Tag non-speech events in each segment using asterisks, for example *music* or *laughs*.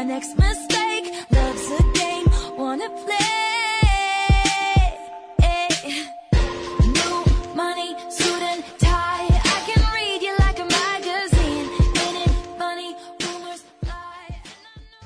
my next mistake. Love's a game, wanna play. New money, suit and tie. I can read you like a magazine. Ain't it funny? Rumors fly.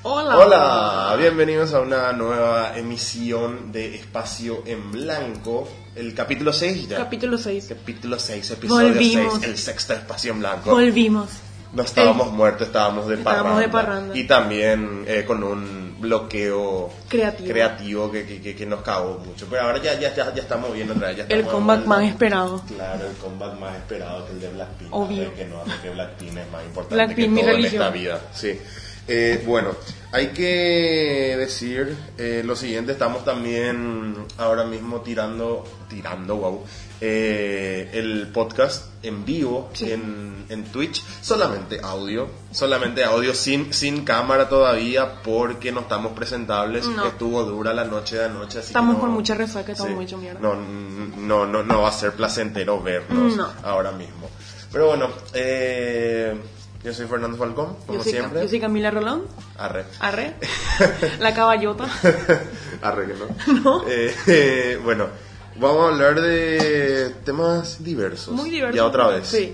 Hola. Hola, bienvenidos a una nueva emisión de Espacio en Blanco, el capítulo 6 ya. Capítulo 6. capítulo 6, episodio Volvimos. 6, el sexto Espacio en Blanco. Volvimos. No estábamos muertos, estábamos de Estábamos parranda. de parranda. Y también eh, con un bloqueo Creativo. creativo que, que- que- que nos cagó mucho. Pero ahora ya, ya, ya, ya estamos bien otra vez. ya El vuelta. más esperado. Claro, el comeback más esperado que el de Blackpink. Obvio. Que no, porque Blackpink es más importante Blackpink, que mi todo en esta vida. Sí. Eh, bueno, hay que decir eh, lo siguiente, estamos también ahora mismo tirando, tirando, wow, eh, el podcast en vivo Sí. en, en Twitch, solamente audio, solamente audio, sin, sin cámara todavía, porque no estamos presentables, No. estuvo dura la noche de anoche, así que Estamos no- con mucha resaca, estamos Sí. muy hecho mierda. No, no, no, no va a ser placentero vernos No. ahora mismo. Pero bueno, eh, yo soy Fernando Falcón, como Yo soy, siempre. yo soy Camila Rolón. Arre. Arre. *laughs* La caballota. Arre que no. *laughs* No. Eh, *laughs* eh, bueno, vamos a hablar de temas diversos. Muy diverso. Ya otra vez. Sí.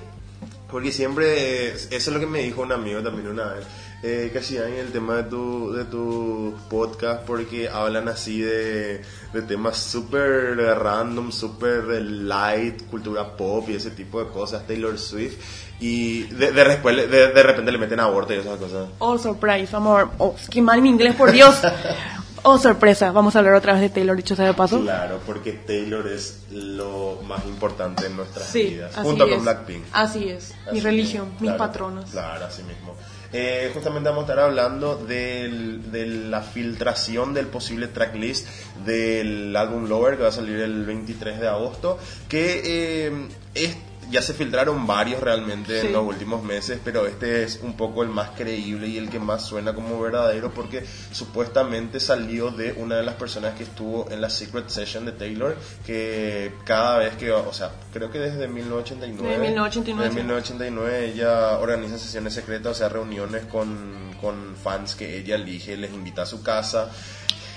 Porque siempre, eh, eso es lo que me dijo un amigo también una vez, eh, que hacían el tema de tu, de tu podcast porque hablan así de, de temas súper random, súper light, cultura pop y ese tipo de cosas, Taylor Swift, y de, de, de, de repente le meten aborto y esas cosas. Oh, surprise. Vamos a ver. Oh, qué mal mi inglés, por Dios. *laughs* Oh, sorpresa. Vamos a hablar otra vez de Taylor, dicho sea de paso. Claro, porque Taylor es lo más importante en nuestras Sí, vidas, así junto es. con Blackpink. Así es. mi religión, mis claro, patronos. Claro, así mismo. Eh, justamente vamos a estar hablando del- de la filtración del posible tracklist del álbum Lover que va a salir el 23 de agosto, que eh, es- ya se filtraron varios realmente Sí. en los últimos meses, pero este es un poco el más creíble y el que más suena como verdadero porque supuestamente salió de una de las personas que estuvo en la Secret Session de Taylor, que cada vez que, o sea, creo que desde 1989, Desde 1989, desde sí. 1989 ella organiza sesiones secretas, o sea, reuniones con, con fans que ella elige, les invita a su casa,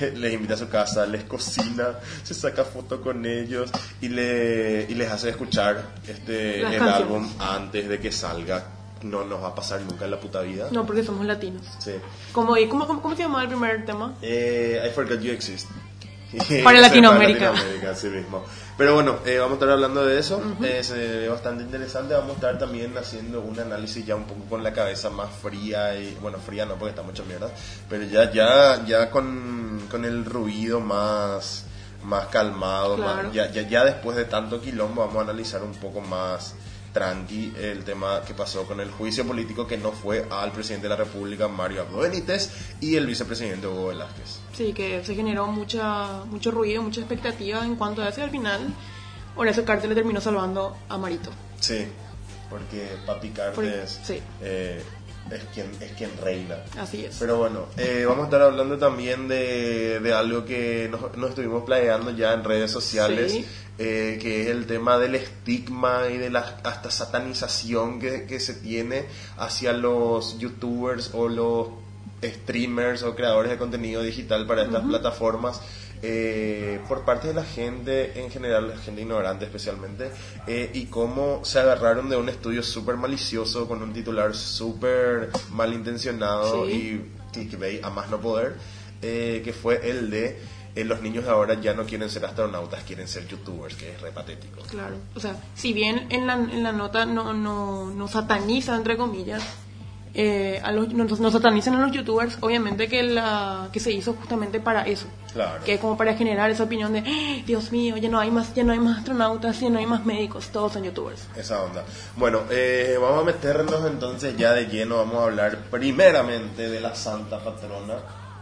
*laughs* les invita a su casa, les cocina, se saca foto con ellos y, le, y les hace escuchar este Las el canciones. álbum antes de que salga. No nos va a pasar nunca en la puta vida. No, porque somos latinos. Sí. ¿Cómo, y cómo, cómo, cómo se llamaba el primer tema? Eh, I Forgot You Exist. *laughs* Para *laughs* Sí, Latinoamérica. Para Latinoamérica, así mismo. Pero bueno, eh, vamos a estar hablando de eso. Eh, se ve bastante interesante. Vamos a estar también haciendo un análisis ya un poco con la cabeza más fría. y Bueno, fría no porque está mucha mierda. Pero ya, ya, ya con, con el ruido más, más calmado. más- ya, ya, ya después de tanto quilombo vamos a analizar un poco más tranqui el tema que pasó con el juicio político que no fue al presidente de la República, Mario Abdo Benítez, y el vicepresidente Hugo Velázquez. Sí, que se generó mucha, mucho ruido, mucha expectativa en cuanto a eso y al final Horacio Carter le terminó salvando a Marito. Sí, porque Papi Cartes Porque- sí. eh, es, quien, es quien reina. Así es. Pero bueno, eh, vamos a estar hablando también de, de algo que nos, nos estuvimos planeando ya en redes sociales, Sí. eh, que es el tema del estigma y de la hasta satanización que, que se tiene hacia los youtubers o los streamers o creadores de contenido digital para estas plataformas. Eh, por parte de la gente en general, la gente ignorante especialmente, eh, y cómo se agarraron de un estudio súper malicioso con un titular súper malintencionado Sí. y clickbait a más no poder, eh, que fue el de eh, los niños de ahora ya no quieren ser astronautas, quieren ser youtubers, que es re patético. Claro. O sea, si bien en la, en la nota no, no, no sataniza, entre comillas, eh, a los, no, no satanizan a los youtubers, obviamente que, la, que se hizo justamente para eso. Claro. Que es como para generar esa opinión de, "Ah, Dios mío, ya no hay más, ya no hay más astronautas, ya no hay más médicos, todos son youtubers. Esa onda. Bueno, eh, vamos a meternos entonces ya de lleno, vamos a hablar primeramente de la santa patrona,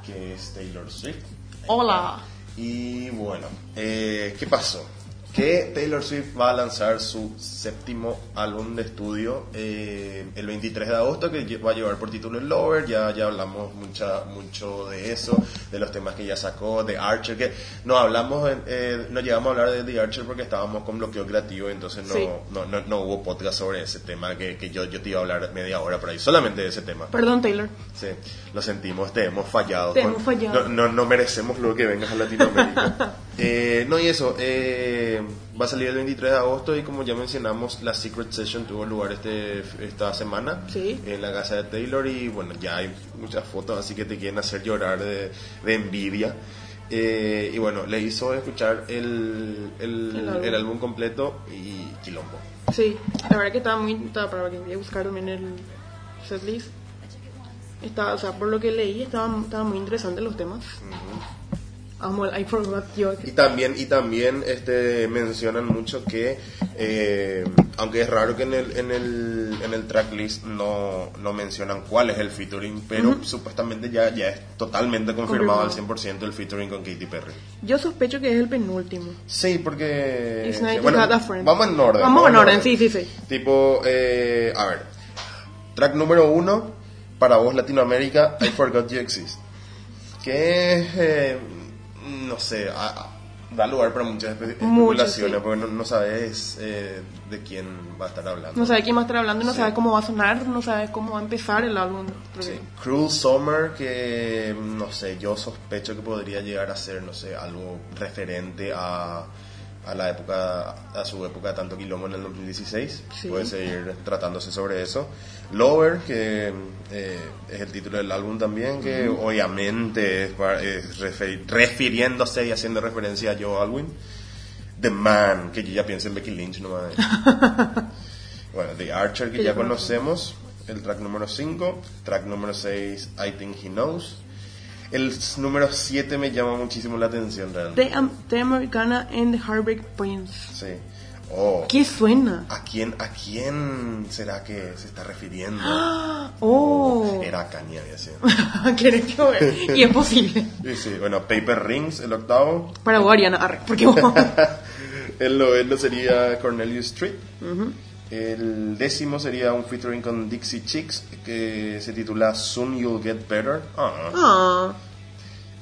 que es Taylor Swift. Hola. Y bueno, eh, ¿qué pasó? Que Taylor Swift va a lanzar su séptimo álbum de estudio eh, el 23 de agosto, que va a llevar por título el Lover. Ya, ya hablamos mucha, mucho de eso, de los temas que ya sacó, de Archer, que no hablamos, eh, no llegamos a hablar de The Archer porque estábamos con bloqueo creativo, entonces no, Sí. no, no, no hubo podcast sobre ese tema que, que yo, yo te iba a hablar media hora por ahí, solamente de ese tema. Perdón, Taylor. Sí, lo sentimos, te hemos fallado. Te Con- hemos fallado. No, no, no merecemos lo que vengas a Latinoamérica. *laughs* Eh, no, y eso, eh, va a salir el 23 de agosto y como ya mencionamos, la Secret Session tuvo lugar este, esta semana Sí. en la casa de Taylor y bueno, ya hay muchas fotos, así que te quieren hacer llorar de, de envidia. Eh, y bueno, le hizo escuchar el, el, El álbum. el álbum completo y quilombo. Sí, la verdad que estaba muy. Estaba para que voy a buscar también el setlist. Estaba, o sea, por lo que leí, estaban estaba muy interesantes los temas. Amo el I Forgot. Y también, y también este, mencionan mucho que, eh, aunque es raro que en el, en el, en el tracklist no, no mencionan cuál es el featuring, pero supuestamente ya, ya es totalmente confirmado, Confirmado. al 100% el featuring con Katy Perry. Yo sospecho que es el penúltimo. Sí, porque... It's bueno, have a friend. vamos en orden. Vamos en orden, sí, sí, sí. Tipo, eh, a ver, track número uno, para vos Latinoamérica, I Forgot You Exist. Que es, eh, no sé, a- a- da lugar para muchas espe- Mucho, especulaciones, sí. porque no, no sabes eh, de quién va a estar hablando. No sabe quién va a estar hablando, no Sí. sabe cómo va a sonar, no sabe cómo va a empezar el álbum. Sí. Cruel Summer, que no sé, yo sospecho que podría llegar a ser, no sé, algo referente a, a la época, a su época de tanto quilombo en el 2016. Sí. Puede seguir tratándose sobre eso. Lower, que eh, es el título del álbum también, que obviamente es, para- es refiriéndose y haciendo referencia a Joe Alwyn. The Man, que yo ya pienso en Becky Lynch nomás. *laughs* Bueno, The Archer que, Que ya conocemos, el track número 5, track número 6, I Think He Knows. El número 7 me llama muchísimo la atención realmente. The, Americana and the Heartbreak Prince. Sí. Oh, ¿Qué suena? ¿a quién, ¿A quién será que se está refiriendo? *gasps* Oh, Era Kanye, había sido. *laughs* *laughs* Y es posible. Sí, sí, bueno, Paper Rings, el octavo. Para vos, Ariana, arre, porque vos. El noveno sería Cornelius Street. El décimo sería un featuring con Dixie Chicks que se titula Soon You'll Get Better. Ah. Ah,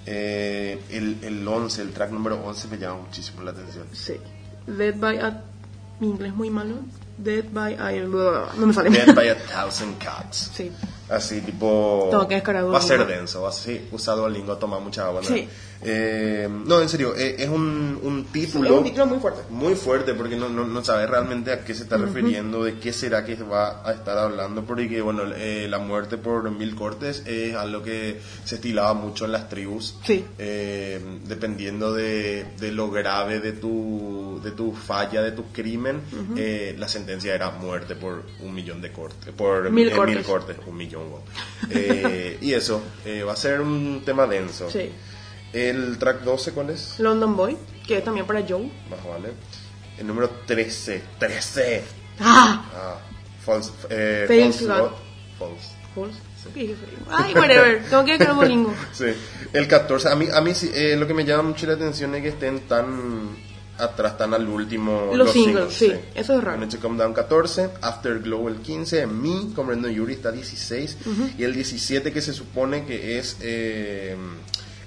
Eh, el, el 11, el track número 11 me llama muchísimo la atención. sí. Dead by a. Mi inglés es muy malo. Dead by a. No me sale. Dead by a Thousand Cuts. Sí. Así, tipo. Que Va a ser denso. Va a ser, usa Duolingo, toma mucha agua. ¿no? Sí. Eh, no, en serio, eh, es un, un Sí, título. es un título muy fuerte. Muy fuerte porque no, no, no sabes realmente a qué se está refiriendo, de qué será que va a estar hablando, porque bueno, eh, la muerte por mil cortes es algo que se estilaba mucho en las tribus, Sí. Eh, dependiendo de, de lo grave de tu, de tu falla, de tu crimen, eh, la sentencia era muerte por un millón de cortes, por Mil eh, cortes. cortes, un millón. Eh, y eso, eh, va a ser un tema denso. Sí. El track 12, ¿cuál es? London Boy, que es también para Joe. Más vale. El número 13. 13. Ah, Ah, false. Eh, false. God. False. false. ¿Qué dije? Ay, whatever. *laughs* Tengo que descargar Bolingo. Sí. El 14. A mí, a mí sí, eh, lo que me llama mucho la atención es que estén tan atrás, tan al último. Los singles, sí. Eso es raro. Come Down 14, Afterglow el 15, Me, con Brandon Yuri está 16, y el 17 que se supone que es eh,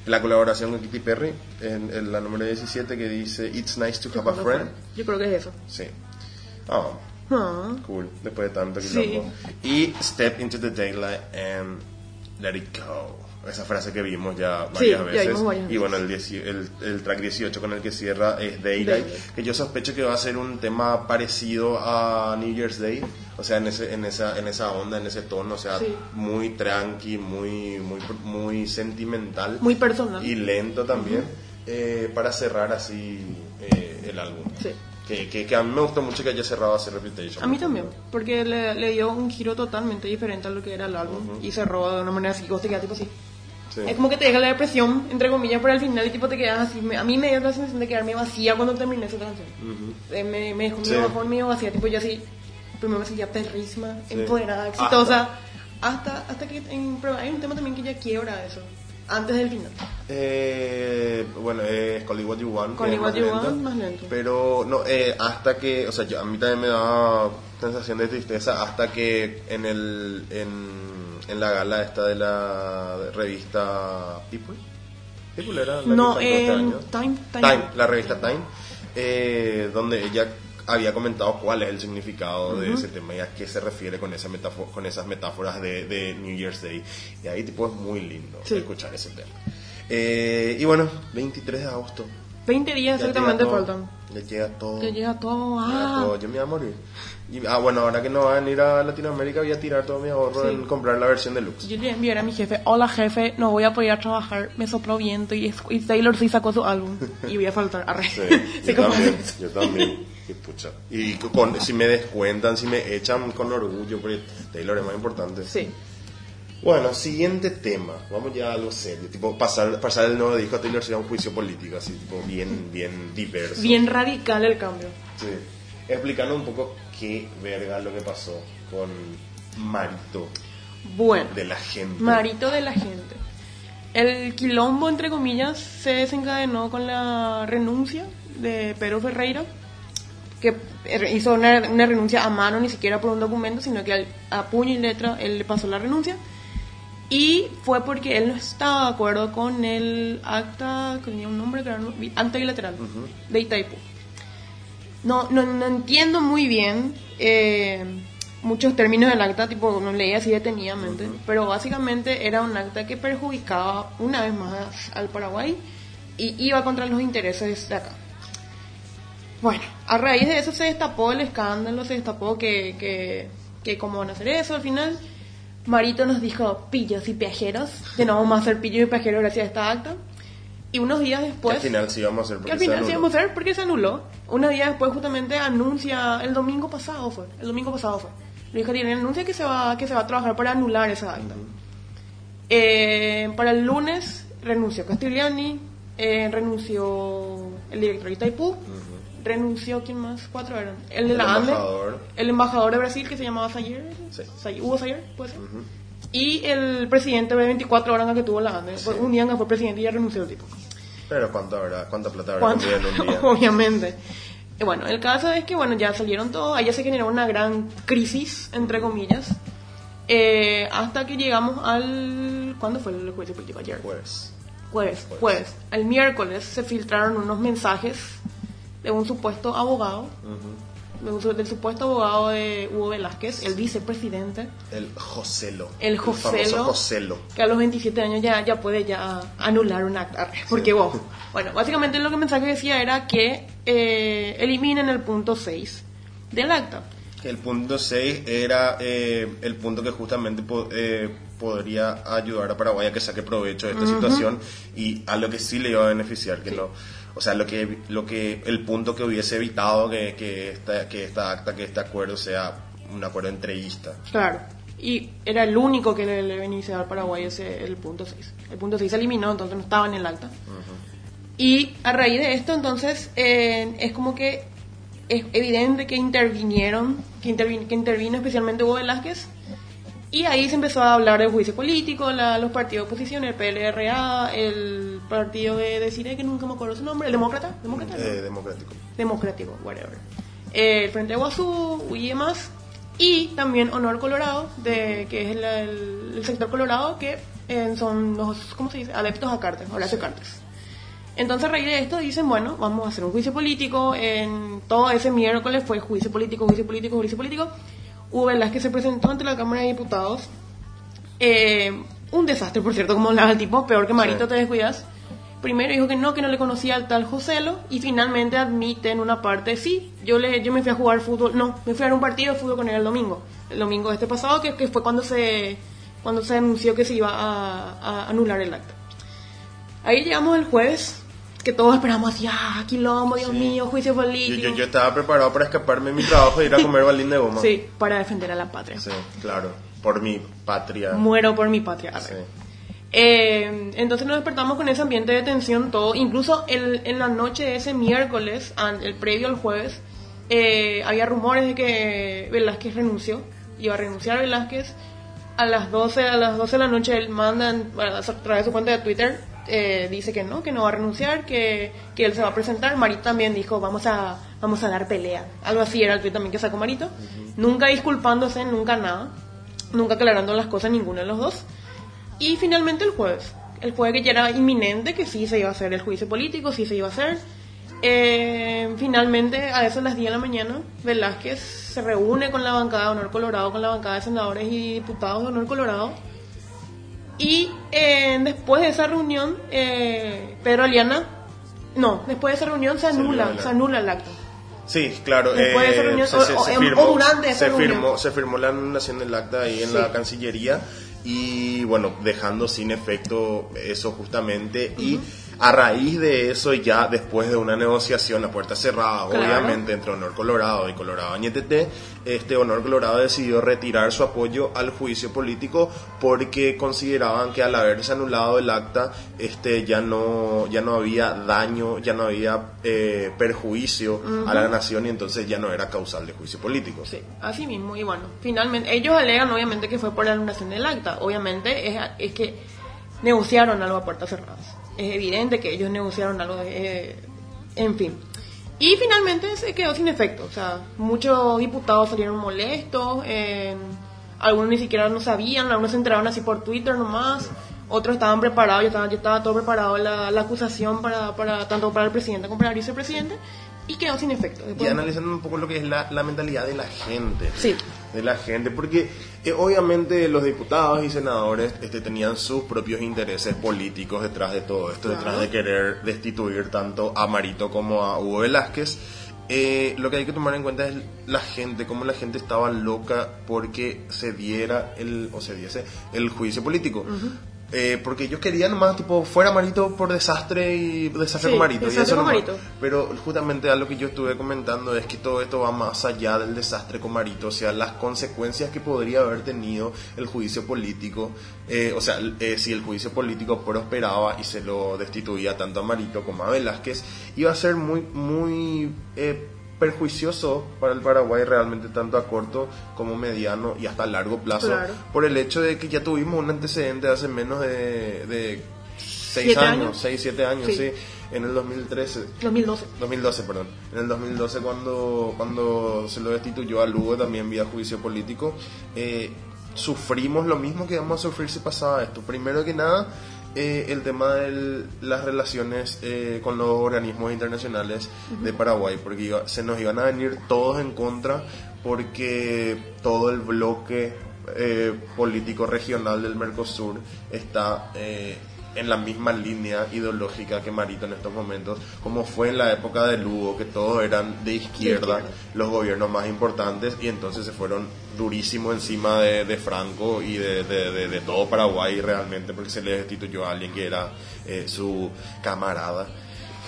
la colaboración con Katy Perry, en, en la número 17 que dice It's nice to have a friend. Yo creo que es eso. Sí. Ah, Ah, cool, después de tanto Sí. quilombo. Y Step into the Daylight and Let It Go. Esa frase que vimos ya varias Sí, ya veces. vimos varias y bueno, el, el, el track 18 con el que cierra es Daylight, Daylight. que yo sospecho que va a ser un tema parecido a New Year's Day. O sea, en, ese, en, esa, en esa onda, en ese tono, o sea, Sí. muy tranqui, muy, muy, muy sentimental. muy personal. Y lento también, eh, para cerrar así eh, el álbum. Sí. Que, que, que a mí me gustó mucho que haya cerrado así Reputation. A mí también, porque le, le dio un giro totalmente diferente a lo que era el álbum y cerró de una manera quedas tipo así. Sí. Es como que te deja la depresión, entre comillas, pero al final y tipo te quedas así. A mí me dio la sensación de quedarme vacía cuando terminé esa canción. Eh, me, me dejó Sí. medio bajón, medio vacía, tipo yo así, primero me sentía perrísima, Sí. empoderada, exitosa, hasta, hasta que en, pero hay un tema también que ya quiebra eso, antes del final. Eh, bueno, es Call It What You Want. Call It What You lento. Want, más lento. Pero no, eh, hasta que, o sea, yo- a mí también me da sensación de tristeza hasta que en el en, en la gala esta de la revista People. People era la No, que cantó este. Time, Time. Time, la revista Time, eh, donde ella había comentado cuál es el significado de ese tema y a qué se refiere con, esa con esas metáforas de, de New Year's Day. Y ahí tipo es muy lindo Sí. escuchar ese tema. Eh, y bueno, 23 de agosto. 20 días Ya exactamente llega faltan. Ya llega todo. Que llega todo. llega Ah, todo. Yo me voy a morir. Y, ah, bueno, ahora que no van a ir a Latinoamérica voy a tirar todo mi ahorro Sí. en comprar la versión deluxe. Yo le envié a mi jefe, hola jefe, no voy a poder a trabajar, me sopló viento y, y Taylor sí sacó su álbum *laughs* y voy a faltar. Arre. Sí, *laughs* yo también, yo también. Qué pucha. Y con, si me descuentan, si me echan con orgullo, porque Taylor es más importante. Sí. Bueno, siguiente tema. Vamos ya a algo serio. Tipo, pasar, pasar el nuevo disco a Taylor sería un juicio político, así, tipo, bien, bien diverso. Bien radical el cambio. Sí. Explicando un poco qué verga lo que pasó con Marito Bueno, de la gente. marito de la gente. El quilombo, entre comillas, se desencadenó con la renuncia de Pedro Ferreira, que hizo una, una renuncia a mano, ni siquiera por un documento, sino que al- a puño y letra él le pasó la renuncia. Y fue porque él no estaba de acuerdo con el acta, que tenía un nombre que era no- acta bilateral de Itaipú. No, no, no entiendo muy bien eh, muchos términos del acta, tipo, no leía así detenidamente, pero básicamente era un acta que perjudicaba una vez más al Paraguay y iba contra los intereses de acá. Bueno, a raíz de eso se destapó el escándalo, se destapó que, que, que cómo van a hacer eso al final. Marito nos dijo pillos y viajeros, que no vamos a hacer pillos y viajeros gracias a esta acta. Y unos días Que después... al final sí vamos a hacer Que porque al se final sí anuló. vamos a ver porque se anuló. Una día después justamente anuncia, el domingo pasado fue, el domingo pasado fue. Le dije, tiene anuncia que se va que se va a trabajar para anular esa acta. Eh, para el lunes renunció Castigliani, eh, renunció el director de Itaipú, renunció, ¿quién más? Cuatro eran. El de El la ANDE, embajador. el embajador de Brasil que se llamaba Sayer, Sí. Say- Hugo Sayer, puede ser. Y el presidente de 24 horas que tuvo la ANDE. Sí. Un día que fue presidente y ya renunció el tipo. Pero ¿cuánto habrá? ¿Cuánta plata habrá en un día? *laughs* Obviamente. Y bueno, el caso es que bueno, ya salieron todos, allá se generó una gran crisis, entre comillas, eh, hasta que llegamos al... ¿Cuándo fue el juicio político? Ayer. Pues, Jueves, jueves. El miércoles se filtraron unos mensajes de un supuesto abogado, un su- del supuesto abogado de Hugo Velázquez, el vicepresidente, el Joselo. el famoso Joselo, Joselo. que a los 27 años ya, ya puede ya anular un acta. Porque vos, bueno, básicamente lo que el mensaje decía era que eh, eliminen el punto 6 del acta. El punto 6 era eh, el punto que justamente po- eh, podría ayudar a Paraguay a que saque provecho de esta situación y a lo que sí le iba a beneficiar, que no, o sea, lo que, lo que, el punto que hubiese evitado que, que, esta, que esta acta, que este acuerdo sea un acuerdo entreguista. Claro. Y era el único que le, le beneficiaba al Paraguay ese, el punto 6. El punto 6 se eliminó, entonces no estaba en el acta. Y a raíz de esto, entonces, eh, es como que es evidente que intervinieron, que, intervin- que intervino especialmente Hugo Velázquez. Y ahí se empezó a hablar del juicio político, la- los partidos de oposición, el PLRA, el partido de, de Cire, que nunca me acuerdo su nombre, el Demócrata, ¿Demócrata? Eh, democrático. democrático, whatever. Eh, el Frente Guazú y demás. Y también Honor Colorado, de, que es el, el- el sector colorado, que eh, son los, ¿cómo se dice? Adeptos a Cartes, Horacio Cartes. Entonces, a raíz de esto, dicen, bueno, vamos a hacer un juicio político. En todo ese miércoles fue juicio político, juicio político, juicio político. Hugo Velázquez se presentó ante la Cámara de Diputados. Eh, un desastre, por cierto, como hablaba el tipo, peor que Marito, Sí. te descuidas. Primero dijo que no, que no le conocía al tal Joselo y finalmente admite en una parte, sí, yo le yo me fui a jugar fútbol, no, me fui a un partido de fútbol con él el domingo, el domingo de este pasado, que, que fue cuando se cuando se anunció que se iba a, a anular el acta. Ahí llegamos el jueves, que todos esperamos así, ah, quilombo, Dios Sí. mío, juicio político. yo, yo estaba preparado para escaparme de mi trabajo e ir a comer balín de goma. Sí, para defender a la patria. Sí, claro. Por mi patria. Muero por mi patria. Sí. Eh, entonces nos despertamos con ese ambiente de tensión todo. Incluso el- en la noche de ese miércoles, el previo al jueves, eh, había rumores de que Velázquez renunció. Iba a renunciar Velázquez. A las 12, a las 12 de la noche él manda a través de su cuenta de Twitter eh, dice que no, que no va a renunciar, que, que él se va a presentar. Marito también dijo, vamos a, vamos a dar pelea. Algo así era el tweet también que sacó Marito. Nunca disculpándose, nunca nada. Nunca aclarando las cosas ninguno de los dos. Y finalmente el jueves. El jueves que ya era inminente que sí se iba a hacer el juicio político, sí se iba a hacer. Eh, finalmente, a eso de las 10 de la mañana, Velázquez se reúne con la bancada de Honor Colorado, con la bancada de senadores y diputados de Honor Colorado. Y eh, después de esa reunión, eh, Pedro Aliana, no, después de esa reunión se anula, anula. se anula el acta. Sí, claro. Después de esa eh, reunión, se, o- se- o- se o firmó, durante esa se reunión. firmó, se firmó la anulación del acta ahí en Sí. la Cancillería y bueno, dejando sin efecto eso justamente y a raíz de eso ya después de una negociación a puerta cerrada, Claro. obviamente entre Honor Colorado y Colorado Añetete, este Honor Colorado decidió retirar su apoyo al juicio político porque consideraban que al haberse anulado el acta, este ya no ya no había daño, ya no había eh, perjuicio a la nación y entonces ya no era causal de juicio político. Sí, así mismo. Y bueno, finalmente, ellos alegan obviamente que fue por la anulación del acta. Obviamente es, es que negociaron algo a puertas cerradas. Es evidente que ellos negociaron algo, eh, en fin. Y finalmente se quedó sin efecto. O sea, muchos diputados salieron molestos, eh, algunos ni siquiera no sabían, algunos se enteraron así por Twitter nomás. Otros estaban preparados, ya estaba, ya estaba todo preparado la, la acusación para, para tanto para el presidente como para el vicepresidente y quedó sin efecto. Y analizando un poco lo que es la, la mentalidad de la gente. Sí. De la gente, porque eh, obviamente los diputados y senadores este, tenían sus propios intereses políticos detrás de todo esto, Claro. detrás de querer destituir tanto a Marito como a Hugo Velázquez. Eh, lo que hay que tomar en cuenta es la gente, cómo la gente estaba loca porque se diera el, o se diese el juicio político. Eh, porque ellos querían nomás, tipo, fuera Marito por desastre y desastre Sí, con Marito. y eso con nomás. Marito. Pero justamente a lo que yo estuve comentando es que todo esto va más allá del desastre con Marito, o sea, las consecuencias que podría haber tenido el juicio político, eh, o sea, eh, si el juicio político prosperaba y se lo destituía tanto a Marito como a Velázquez, iba a ser muy, muy eh, perjuicioso para el Paraguay realmente tanto a corto como mediano y hasta largo plazo, Claro. por el hecho de que ya tuvimos un antecedente hace menos de, de seis ¿Siete años, años? seis, siete años, Sí. sí, en el 2013. 2012. 2012, perdón. En el 2012 cuando, cuando se lo destituyó a Lugo también vía juicio político, eh, sufrimos lo mismo que íbamos a sufrir si pasaba esto. Primero que nada, eh, el tema de las relaciones eh, con los organismos internacionales de Paraguay, porque iba- se nos iban a venir todos en contra porque todo el bloque eh, político regional del Mercosur está eh, en la misma línea ideológica que Marito en estos momentos, como fue en la época de Lugo, que todos eran de izquierda, izquierda. los gobiernos más importantes, y entonces se fueron durísimo encima de, de Franco y de, de- de- todo Paraguay realmente, porque se le destituyó a alguien que era eh, su camarada.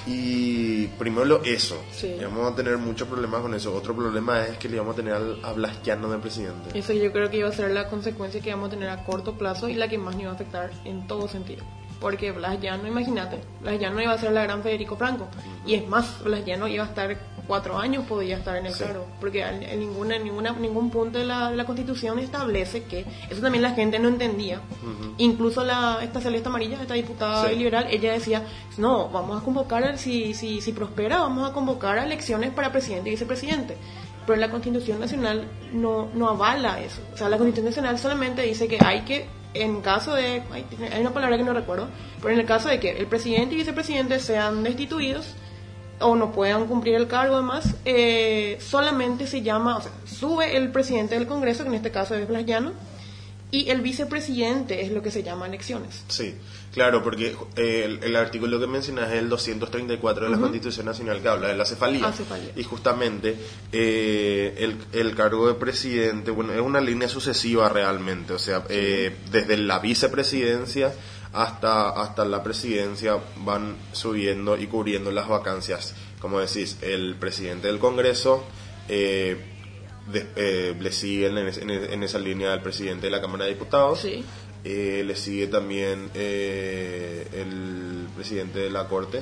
Y primero lo- eso, Sí. vamos a tener muchos problemas con eso. Otro problema es que le vamos a tener al, a Blas Llano de presidente. Eso yo creo que iba a ser la consecuencia que vamos a tener a corto plazo y la que más nos iba a afectar en todo sentido. Porque Blas Llano, imagínate, Blas Llano iba a ser la gran Federico Franco. Y es más, Blas Llano iba a estar cuatro años, podía estar en el Sí. cargo. Porque en ninguna, en ninguna, ningún punto de la, la Constitución establece que, eso también la gente no entendía. Incluso la, esta Celeste Amarilla, esta diputada Sí. liberal, ella decía, no, vamos a convocar, si, si, si prospera, vamos a convocar a elecciones para presidente y vicepresidente pero la Constitución Nacional no, no avala eso. O sea, la Constitución Nacional solamente dice que hay que, en caso de, hay, hay una palabra que no recuerdo, pero en el caso de que el presidente y vicepresidente sean destituidos o no puedan cumplir el cargo además, eh, solamente se llama, o sea, sube el presidente del Congreso, que en este caso es Blas y el vicepresidente es lo que se llama elecciones. Sí, claro, porque eh, el, el artículo que mencionas es el 234 de la Constitución Nacional que habla de la cefalía. Cefalía. Y justamente eh, el, el cargo de presidente, bueno, es una línea sucesiva realmente, o sea, eh, desde la vicepresidencia hasta, hasta la presidencia van subiendo y cubriendo las vacancias. Como decís, el presidente del Congreso... Eh, de- eh, le siguen en, en en esa línea al presidente de la Cámara de Diputados Sí. Eh, le sigue también eh, el presidente de la Corte,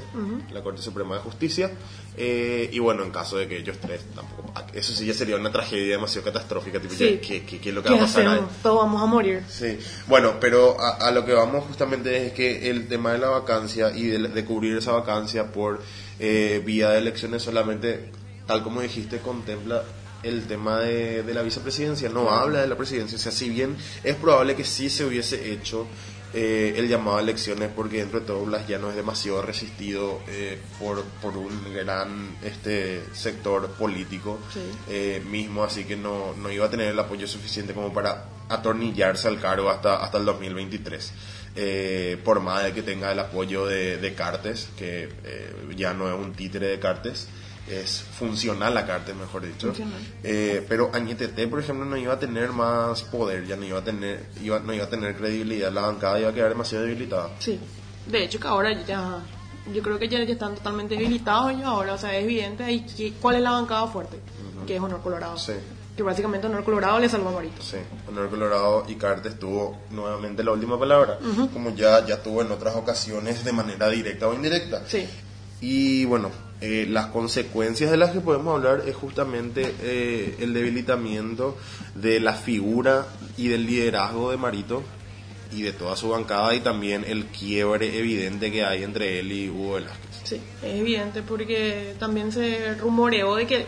la Corte Suprema de Justicia. Eh, y bueno, en caso de que ellos tres tampoco. Eso sí ya sería una tragedia demasiado catastrófica. Tipo, Sí. ¿qué, qué- qué es lo que ¿Qué va a pasar ahí? Todos vamos a morir. Sí, bueno, pero a, a lo que vamos justamente es que el tema de la vacancia y de, de cubrir esa vacancia por eh, vía de elecciones solamente, tal como dijiste, contempla el tema de, de la vicepresidencia, no habla de la presidencia, o sea, si bien es probable que sí se hubiese hecho eh, el llamado a elecciones porque dentro de todo Blas ya no es demasiado resistido eh, por, por un gran este sector político Sí. eh, mismo, así que no, no iba a tener el apoyo suficiente como para atornillarse al cargo hasta, hasta el 2023. Eh, por más de que tenga el apoyo de, de Cartes, que eh, ya no es un títere de Cartes, es funcional a Cartes, mejor dicho. Eh, pero Añetete, por ejemplo, no iba a tener más poder, ya no iba a tener, iba, no iba a tener credibilidad, la bancada iba a quedar demasiado debilitada. Sí. De hecho que ahora ya... Yo creo que ya, ya están totalmente debilitados ellos ahora. O sea, es evidente ahí que- cuál es la bancada fuerte. Que es Honor Colorado. Sí. Que básicamente Honor Colorado le salvó a Marito. Sí, Honor Colorado y Cartes tuvo nuevamente la última palabra, como ya, ya tuvo en otras ocasiones de manera directa o indirecta. Sí. Y bueno, eh, las consecuencias de las que podemos hablar es justamente eh, el debilitamiento de la figura y del liderazgo de Marito y de toda su bancada y también el quiebre evidente que hay entre él y Hugo Velázquez. Sí, es evidente porque también se rumoreó de que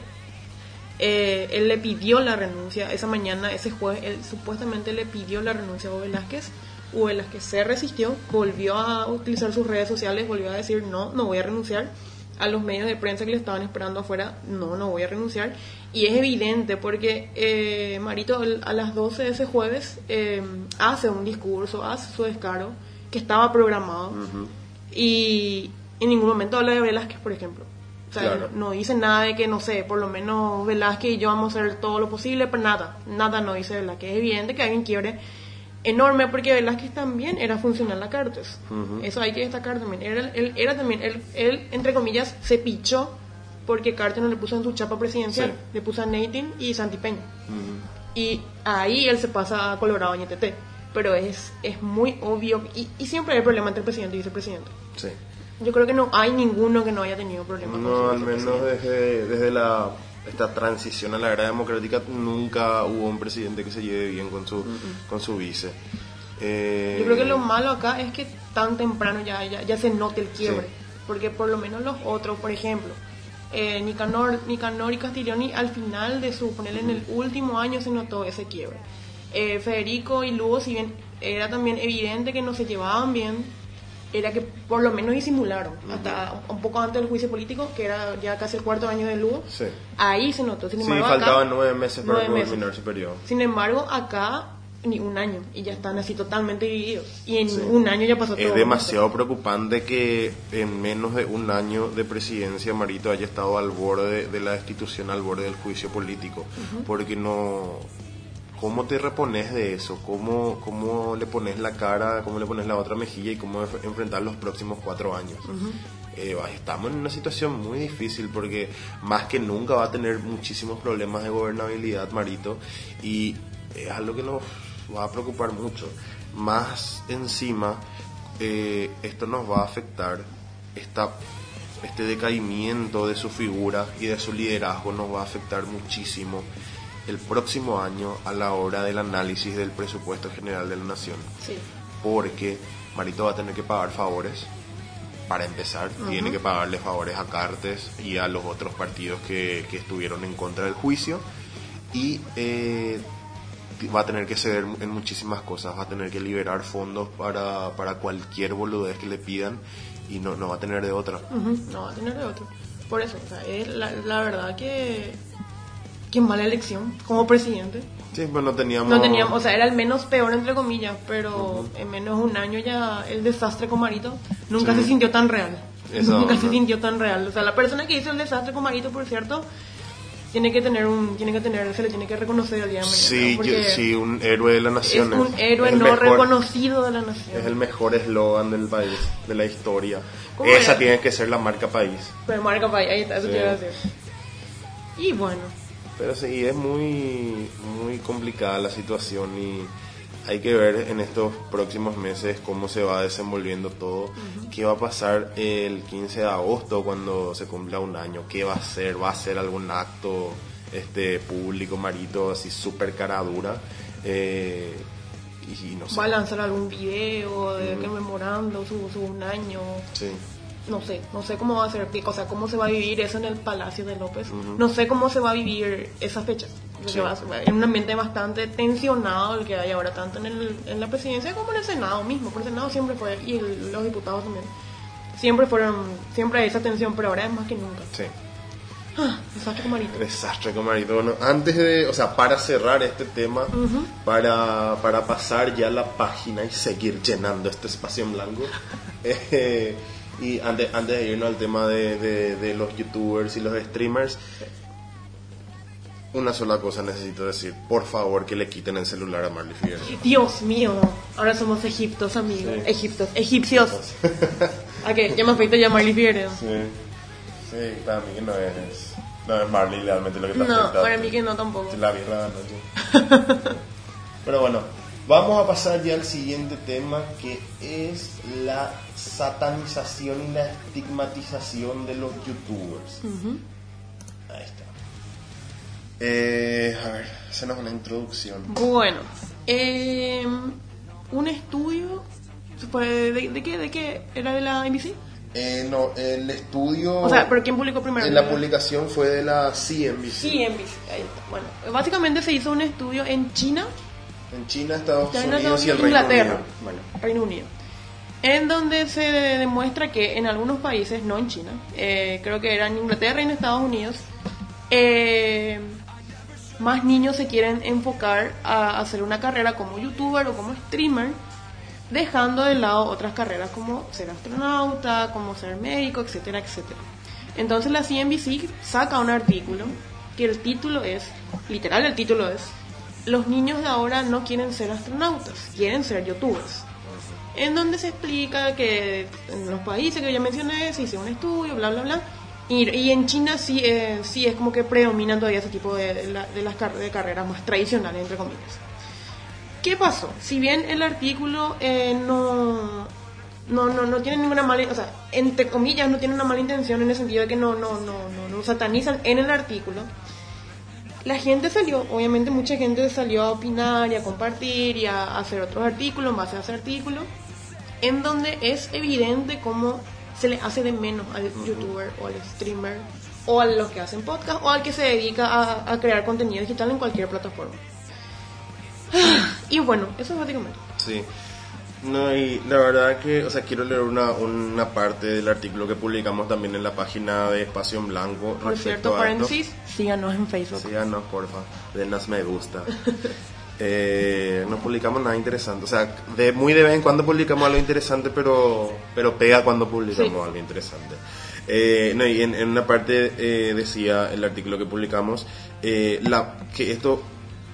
eh, él le pidió la renuncia esa mañana, ese jueves, él supuestamente le pidió la renuncia a Hugo Velázquez. Hugo Velázquez se resistió, volvió a utilizar sus redes sociales, volvió a decir no, no voy a renunciar. A los medios de prensa que le estaban esperando afuera, no, no voy a renunciar. Y es evidente porque eh, Marito a las 12 de ese jueves eh, hace un discurso, hace su descaro que estaba programado y en ningún momento habla de Velázquez, por ejemplo. O sea, Claro. no, no dice nada de que, no sé, por lo menos Velázquez y yo vamos a hacer todo lo posible, pero nada, nada no dice Velázquez. Es evidente que hay un quiebre enorme porque Velázquez también era funcional a Cartes. Eso hay que destacar también. Era, él, era también, él, él, entre comillas, se pichó porque Cartes no le puso en su chapa presidencial, Sí. le puso a Natin y Santi Peña. Y ahí él se pasa a Colorado Añetete. Pero es, es muy obvio, y, y siempre hay problema entre presidente y vicepresidente. Sí. Yo creo que no hay ninguno que no haya tenido problemas. No, con al menos desde, desde la, esta transición a la era democrática nunca hubo un presidente que se lleve bien con su, con su vice. Eh, Yo creo que lo malo acá es que tan temprano ya, ya, ya se note el quiebre. Sí. Porque por lo menos los otros, por ejemplo, eh, Nicanor, Nicanor y Castiglioni al final de su, ponerle en el último año se notó ese quiebre. Eh, Federico y Lugo, si bien era también evidente que no se llevaban bien, era que por lo menos disimularon. Hasta un poco antes del juicio político, que era ya casi el cuarto año de Lugo, Sí. ahí se notó. Sin Sí, embargo, acá- faltaban nueve meses para nueve meses. culminar su periodo. sin embargo, acá ni un año y ya están así totalmente divididos. Y en Sí. un año ya pasó todo. Es demasiado preocupante que en menos de un año de presidencia Marito haya estado al borde de la destitución, al borde del juicio político, porque no... ¿Cómo te repones de eso? ¿Cómo, ¿Cómo le pones la cara, cómo le pones la otra mejilla y cómo enf- enfrentar los próximos cuatro años? Eh, estamos en una situación muy difícil porque más que nunca va a tener muchísimos problemas de gobernabilidad Marito y es algo que nos va a preocupar mucho. Más encima, eh, esto nos va a afectar, esta, este decaimiento de su figura y de su liderazgo nos va a afectar muchísimo el próximo año a la hora del análisis del presupuesto general de la nación Sí. porque Marito va a tener que pagar favores. Para empezar, tiene que pagarle favores a Cartes y a los otros partidos que, que estuvieron en contra del juicio. Y eh, va a tener que ceder en muchísimas cosas. Va a tener que liberar fondos para, para cualquier boludez que le pidan y no, no va a tener de otra. No va a tener de otro. Por eso, o sea, es la, la verdad que. Qué mala elección como presidente. Sí, pues no teníamos. No teníamos, o sea, era el menos peor entre comillas, pero en menos de un año ya el desastre con Marito nunca Sí. se sintió tan real. Esa nunca onda. se sintió tan real. O sea, la persona que hizo el desastre con Marito, por cierto, tiene que tener un, tiene que tener, se le tiene que reconocer el día de mañana. Sí, yo- sí, un héroe de la es nación. un héroe es no mejor- reconocido de la nación. Es el mejor eslogan del país, de la historia. ¿Cómo Esa era? tiene que ser la marca país. Pero marca país, ahí está, eso Sí. te iba a decir. Y bueno, Pero sí, es muy, muy complicada la situación y hay que ver en estos próximos meses cómo se va desenvolviendo todo, qué va a pasar el 15 de agosto cuando se cumpla un año, qué va a ser, va a ser algún acto este público, marito, así súper cara dura. eh, y no sé. Va a lanzar algún video de conmemorando su, su un año. Sí. No sé, no sé cómo va a ser, o sea, cómo se va a vivir eso en el Palacio de López. No sé cómo se va a vivir esa fecha. Porque Sí. va a en un ambiente bastante tensionado el que hay ahora, tanto en, el, en la presidencia como en el Senado mismo. Por el Senado siempre fue, y el- los diputados también. Siempre fueron, siempre hay esa tensión, pero ahora es más que nunca. Sí. Ah, desastre con Marito. Desastre con Marito. Bueno, antes de, o sea, para cerrar este tema, para, para pasar ya la página y seguir llenando este espacio en blanco, *laughs* eh, y antes, antes de irnos al tema de, de- de los youtubers y los streamers, una sola cosa necesito decir, por favor que le quiten el celular a Marley Figueroa. Dios mío, ahora somos egiptos, amigos. Sí. Egiptos, egipcios. *laughs* ¿A qué? Ya me afecta ya Marley Figueroa. Sí, sí, para mí no es, no es Marley realmente lo que está No, afectando. para mí que no tampoco. La birra de la noche. *laughs* Pero bueno, vamos a pasar ya al siguiente tema que es la satanización y la estigmatización de los youtubers. Ahí está. Eh, a ver, hacemos una introducción. Bueno, eh, un estudio, ¿fue de, de qué? ¿De qué? ¿Era de la NBC? Eh, no, el estudio. O sea, ¿pero quién publicó primero? eh, la publicación fue de la CNBC. Sí, NBC. Ahí está. Bueno, básicamente se hizo un estudio en China, En China, Estados Ya en Unidos y el Reino Inglaterra, Unido. bueno, Reino Unido, en donde se demuestra que en algunos países, no en China, eh, creo que era en Inglaterra y en Estados Unidos, eh, más niños se quieren enfocar a hacer una carrera como youtuber o como streamer, dejando de lado otras carreras como ser astronauta, como ser médico, etcétera, etcétera. Entonces la CNBC saca un artículo que el título es, literal el título es, los niños de ahora no quieren ser astronautas, quieren ser youtubers. En donde se explica que en los países que ya mencioné se hizo un estudio, bla, bla, bla. Y, y en China sí, eh, sí es como que predominan todavía ese tipo de, de la- de las car- de carreras más tradicionales, entre comillas. ¿Qué pasó? Si bien el artículo eh, no, no, no, no tiene ninguna mala, o sea, entre comillas, no tiene una mala intención en el sentido de que no, no, no, no, no satanizan en el artículo, la gente salió, obviamente mucha gente salió a opinar y a compartir y a hacer otros artículos base a ese artículo, en donde es evidente cómo se le hace de menos al youtuber o al streamer o a los que hacen podcast o al que se dedica a, a crear contenido digital en cualquier plataforma. *sighs* Y bueno, eso es básicamente. Sí. No, y la verdad que, o sea, quiero leer una, una parte del artículo que publicamos también en la página de Espacio en Blanco. Por cierto, paréntesis, síganos en Facebook. Síganos, porfa. Denos me gusta. *laughs* Eh, no publicamos nada interesante. O sea, de, muy de vez en cuando publicamos algo interesante, pero, pero pega cuando publicamos Sí. algo interesante. Eh, no, y en, en una parte eh, decía el artículo que publicamos eh, la, que esto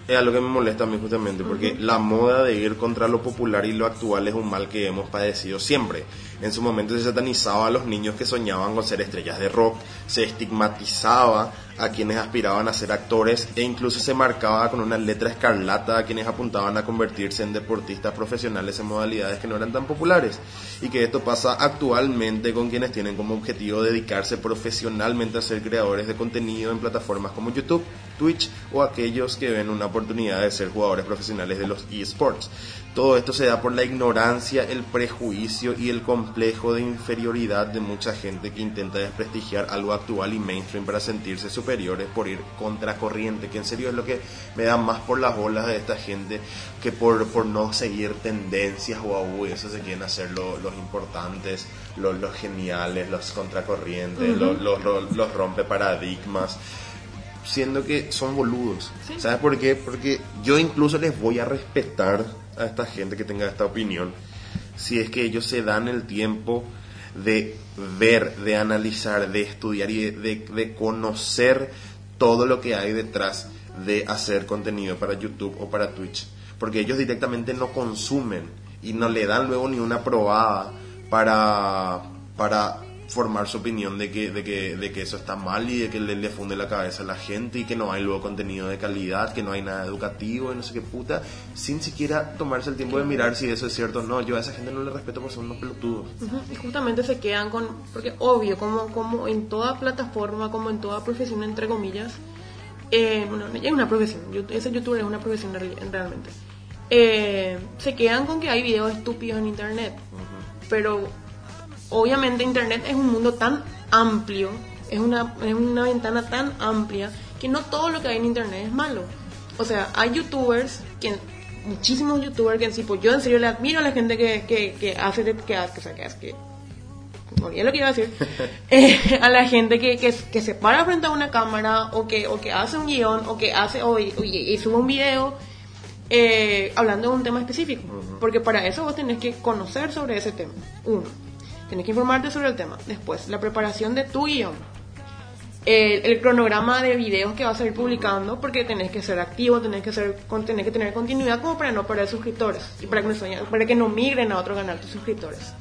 es algo que me molesta a mí justamente, porque la moda de ir contra lo popular y lo actual es un mal que hemos padecido siempre. En su momento se satanizaba a los niños que soñaban con ser estrellas de rock, se estigmatizaba a quienes aspiraban a ser actores e incluso se marcaba con una letra escarlata a quienes apuntaban a convertirse en deportistas profesionales en modalidades que no eran tan populares. Y que esto pasa actualmente con quienes tienen como objetivo dedicarse profesionalmente a ser creadores de contenido en plataformas como YouTube, Twitch o aquellos que ven una oportunidad de ser jugadores profesionales de los eSports. Todo esto se da por la ignorancia, el prejuicio y el complejo de inferioridad de mucha gente que intenta desprestigiar algo actual y mainstream para sentirse superiores por ir contracorriente, que en serio es lo que me da más por las bolas de esta gente que por, por no seguir tendencias o uy, eso se quieren hacer lo- los importantes, los, los geniales, los contracorrientes, los, los, los, los rompe paradigmas siendo que son boludos. Sí. ¿Sabes por qué? Porque yo incluso les voy a respetar a esta gente que tenga esta opinión si es que ellos se dan el tiempo de ver, de analizar, de estudiar y de, de- conocer todo lo que hay detrás de hacer contenido para YouTube o para Twitch. Porque ellos directamente no consumen y no le dan luego ni una probada para, para formar su opinión de que, de que, de que eso está mal y de que le, le funde la cabeza a la gente y que no hay luego contenido de calidad, que no hay nada educativo y no sé qué puta, sin siquiera tomarse el tiempo de mirar si eso es cierto o no. Yo a esa gente no le respeto por ser unos pelotudos. Y justamente se quedan con, porque obvio, como, como en toda plataforma, como en toda profesión, entre comillas, eh, bueno, es una profesión, ese youtuber es una profesión real- realmente, Eh, se quedan con que hay videos estúpidos en internet, pero obviamente internet es un mundo tan amplio, es una, es una ventana tan amplia, que no todo lo que hay en internet es malo. O sea, hay youtubers, que muchísimos youtubers que en sí, pues yo en serio le admiro a la gente que, que, que hace, que, hace- que, o sea, que, que olvidé lo que iba a decir, *laughs* Eh, a la gente que, que, que se para frente a una cámara o que, o que hace un guion o que hace o, y, y- y sube un video eh, hablando de un tema específico. Porque para eso vos tenés que conocer sobre ese tema. Uno, tenés que informarte sobre el tema. Después, la preparación de tu guion. El, el cronograma de videos que vas a ir publicando porque tenés que ser activo, tenés que, ser, tenés que tener continuidad como para no perder suscriptores y para que no, para que no migren a otro canal tus suscriptores.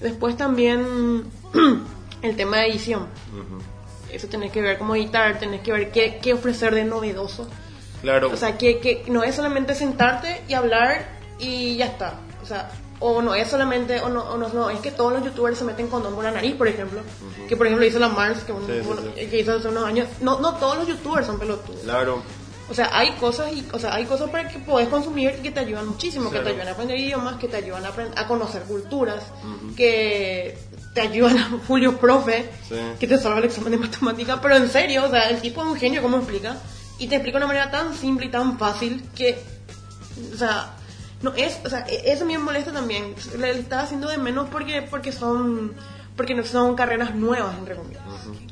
Después también *clears throat* el tema de edición. Eso tenés que ver cómo editar, tenés que ver qué, qué ofrecer de novedoso. Claro. O sea, que, que no es solamente sentarte y hablar y ya está. O sea, o no es solamente, o no, o no, no, es que todos los youtubers se meten condón por la nariz, por ejemplo. Que por ejemplo hizo la Mars, que, un- Sí, sí, bueno, sí. que hizo hace unos años. No, no todos los youtubers son pelotudos. claro. O sea, hay cosas y, o sea, hay cosas para que puedes consumir y que te ayudan muchísimo, que te ayudan a aprender idiomas, que te ayudan a, a conocer culturas, que te ayudan a *laughs* Julio Profe, que te salva el examen de matemática, pero en serio, o sea, el tipo es un genio como explica y te explica de una manera tan simple y tan fácil que o sea, no es, o sea, e- eso me molesta también. Le, está haciendo de menos porque porque son porque no son carreras nuevas entre comillas. La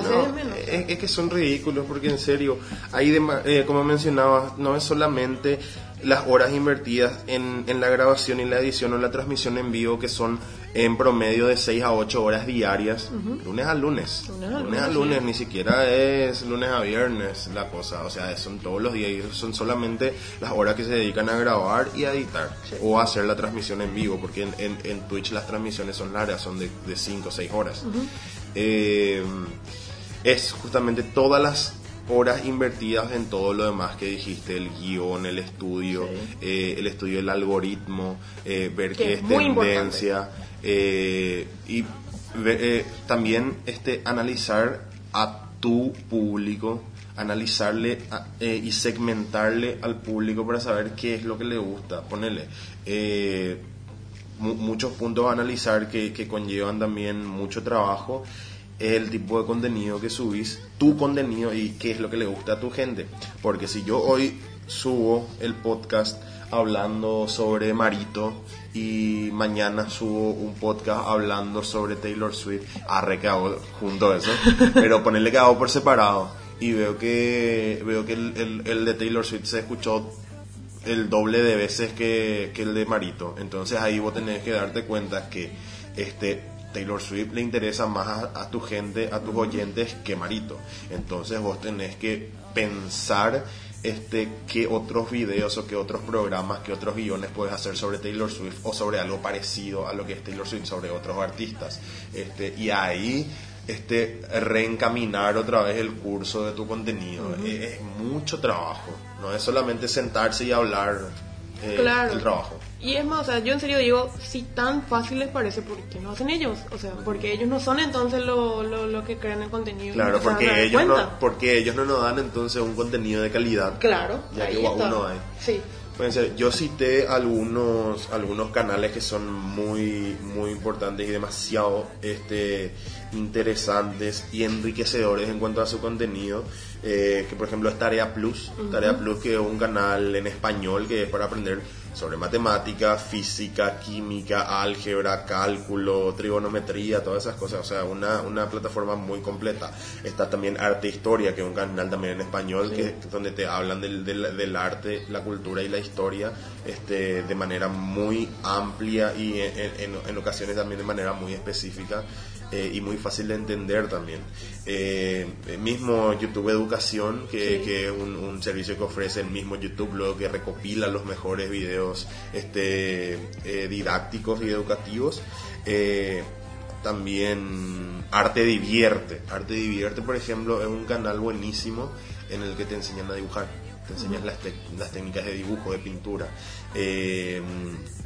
hace No, de menos. es, es que son ridículos porque en serio, hay dema- eh, como mencionabas, no es solamente las horas invertidas en, en la grabación y la edición o la transmisión en vivo que son en promedio de 6 a 8 horas diarias, lunes a lunes. Lunes a Lunes a lunes, lunes, sí. ni siquiera es lunes a viernes la cosa, o sea, son todos los días y son solamente las horas que se dedican a grabar y a editar Sí. o a hacer la transmisión en vivo, porque en, en- en Twitch las transmisiones son largas, son de 5 o 6 horas. Eh, es justamente todas las horas invertidas en todo lo demás que dijiste, el guion, el estudio, Sí. eh, el estudio del algoritmo, eh, ver Que qué es tendencia eh, y ve- eh, también este analizar a tu público analizarle a- eh, y segmentarle al público para saber qué es lo que le gusta ponerle mu- muchos puntos a analizar que, que conllevan también mucho trabajo el tipo de contenido que subís, tu contenido y qué es lo que le gusta a tu gente. Porque si yo hoy subo el podcast hablando sobre Marito y mañana subo un podcast hablando sobre Taylor Swift, arre que hago junto a eso, *laughs* pero ponerle que hago por separado y veo que veo que el, el- el de Taylor Swift se escuchó el doble de veces que, que el de Marito. Entonces ahí vos tenés que darte cuenta que este Taylor Swift le interesa más a, a tu gente, a tus oyentes que Marito. Entonces vos tenés que pensar este qué otros videos o qué otros programas, qué otros guiones puedes hacer sobre Taylor Swift o sobre algo parecido a lo que es Taylor Swift sobre otros artistas. Este y ahí este reencaminar otra vez el curso de tu contenido. es, es mucho trabajo, no es solamente sentarse y hablar eh, Claro. el trabajo. Y es más, o sea, yo en serio digo, si tan fácil les parece, ¿por qué no hacen ellos? O sea, porque ellos no son entonces lo, lo, lo que crean el contenido. Claro, porque ellos, no, porque ellos no nos dan entonces un contenido de calidad. Claro, Ya ahí que está. uno hay. Sí. Pueden ser- yo cité algunos algunos canales que son muy muy importantes y demasiado este interesantes y enriquecedores en cuanto a su contenido eh, que por ejemplo es Tarea Plus. Tarea Plus que es un canal en español que es para aprender sobre matemática física química álgebra cálculo trigonometría todas esas cosas. O sea una, una plataforma muy completa. Está también Arte Historia que es un canal también en español que donde te hablan del, del, del arte la cultura y la historia este, de manera muy amplia y en, en- en ocasiones también de manera muy específica eh, y muy fácil de entender también. Eh, el mismo YouTube Educación, que, Sí. que es un, un servicio que ofrece el mismo YouTube, luego que recopila los mejores videos este, eh, didácticos y educativos. Eh, también Arte Divierte. Arte Divierte, por ejemplo, es un canal buenísimo en el que te enseñan a dibujar. Te enseñan las, tec- las técnicas de dibujo, de pintura. Eh,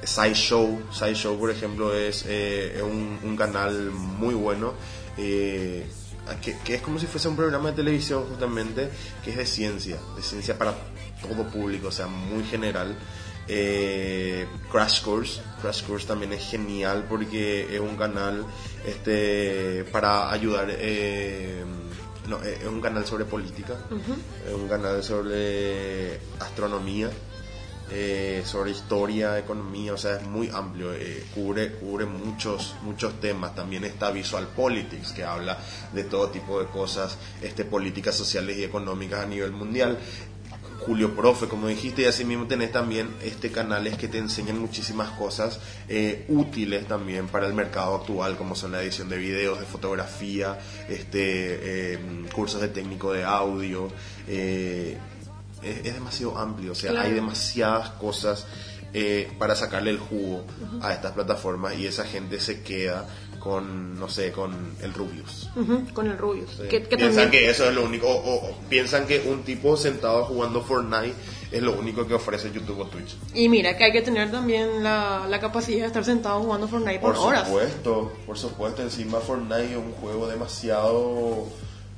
SciShow, SciShow, por ejemplo, es, eh, un, un canal muy bueno. eh, que, que es como si fuese un programa de televisión justamente que es de ciencia, de ciencia para todo público, o sea, muy general. Eh, Crash Course, Crash Course también es genial porque es un canal este para ayudar. eh, no, es es un canal sobre política, es un canal sobre astronomía, eh, sobre historia, economía, o sea, es muy amplio, eh, cubre, cubre muchos, muchos temas. También está Visual Politics, que habla de todo tipo de cosas, este, políticas sociales y económicas a nivel mundial. Julio Profe, como dijiste, y así mismo tenés también este canales que te enseñan muchísimas cosas eh, útiles también para el mercado actual, como son la edición de videos, de fotografía, este, eh, cursos de técnico de audio. eh, es, es demasiado amplio, o sea, Claro. hay demasiadas cosas para sacarle el jugo a estas plataformas y esa gente se queda con, no sé, con el Rubius. Ujú, con el Rubius. Sí. Que, que piensan también, que eso es lo único, o, o- o piensan que un tipo sentado jugando Fortnite es lo único que ofrece YouTube o Twitch. Y mira, que hay que tener también la, la capacidad de estar sentado jugando Fortnite por, Por horas. supuesto, por supuesto, encima Fortnite es un juego demasiado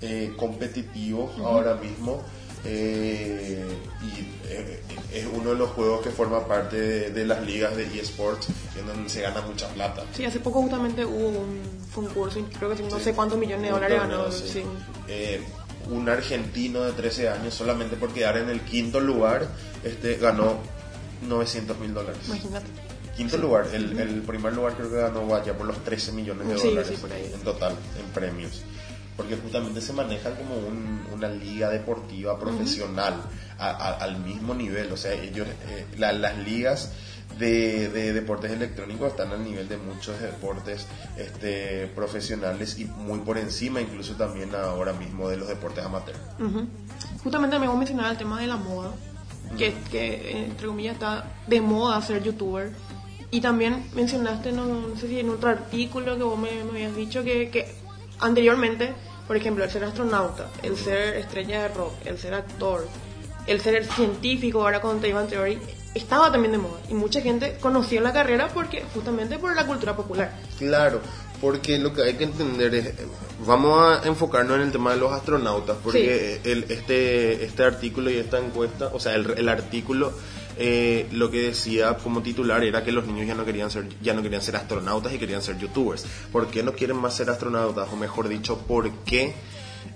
eh, competitivo ahora mismo eh, y eh, es uno de los juegos que forma parte de, de las ligas de eSports en donde se gana mucha plata. Sí, hace poco justamente hubo un concurso creo que no sé cuántos millones de dólares ganó. sí. sí. Eh, un argentino de 13 años solamente por quedar en el quinto lugar este, ganó 900 mil dólares. Imagínate. Quinto lugar, el, el primer lugar creo que ganó vaya por los 13 millones de Sí, dólares sí, en total, en premios. Porque justamente se maneja como un- una liga deportiva profesional a- a- al mismo nivel. O sea, ellos, eh, la- las ligas de, de deportes electrónicos están al nivel de muchos deportes este, profesionales y muy por encima incluso también ahora mismo de los deportes amateur. Ujú. Justamente me voy a mencionar el tema de la moda, que, que entre comillas está de moda ser youtuber. Y también mencionaste, no, no sé si en otro artículo que vos me, me habías dicho, que, que anteriormente, por ejemplo, el ser astronauta, el ser estrella de rock, el ser actor, el ser científico, ahora con te Ivan Theory, estaba también de moda. Y mucha gente conoció la carrera porque justamente por la cultura popular. Claro, porque lo que hay que entender es, vamos a enfocarnos en el tema de los astronautas, porque el, este, este artículo y esta encuesta, o sea, el, el artículo eh, lo que decía como titular era que los niños ya no querían ser ya no querían ser astronautas y querían ser youtubers. ¿Por qué no quieren más ser astronautas? O mejor dicho, ¿por qué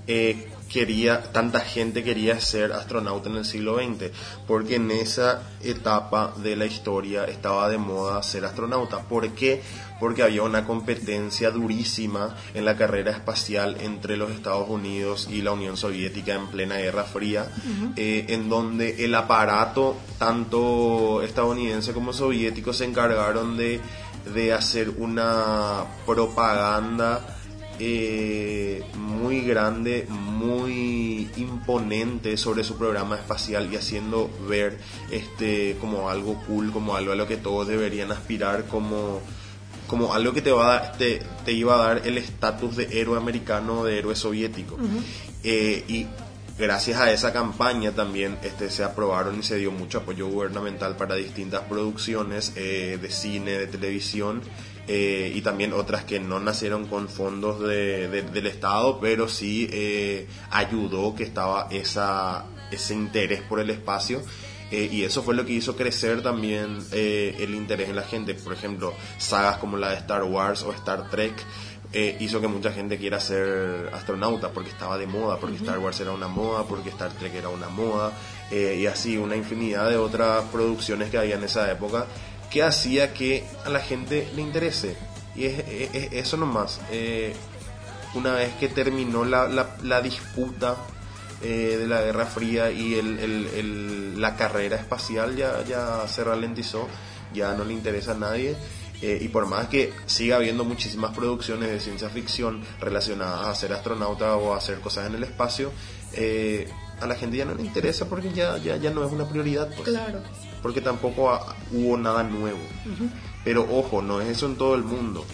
eh, quería tanta gente quería ser astronauta en el siglo XX? Porque en esa etapa de la historia estaba de moda ser astronauta. ¿Por qué? Porque había una competencia durísima en la carrera espacial entre los Estados Unidos y la Unión Soviética en plena Guerra Fría, eh, en donde el aparato, tanto estadounidense como soviético, se encargaron de, de hacer una propaganda eh, muy grande, muy imponente sobre su programa espacial y haciendo ver este como algo cool, como algo a lo que todos deberían aspirar, como, como algo que te, va a dar- te, te iba a dar el estatus de héroe americano de héroe soviético. Eh, y gracias a esa campaña también este, se aprobaron y se dio mucho apoyo gubernamental para distintas producciones eh, de cine, de televisión eh, y también otras que no nacieron con fondos de- de- del Estado, pero sí eh, ayudó que estaba esa, ese interés por el espacio. eh, y eso fue lo que hizo crecer también eh, el interés en la gente. Por ejemplo, sagas como la de Star Wars o Star Trek eh, hizo que mucha gente quiera ser astronauta porque estaba de moda, porque Star Wars era una moda, porque Star Trek era una moda, eh, y así una infinidad de otras producciones que había en esa época que hacía que a la gente le interese. Y es, es- es eso nomás. Eh, una vez que terminó la, la, disputa eh, de la Guerra Fría y el, el- el- la carrera espacial ya, ya se ralentizó, ya no le interesa a nadie. Eh, y por más que siga habiendo muchísimas producciones de ciencia ficción relacionadas a ser astronauta o a hacer cosas en el espacio, eh, a la gente ya no le interesa porque ya, ya, ya no es una prioridad. Pues Claro. Porque tampoco hubo nada nuevo. Pero ojo, no es eso en todo el mundo.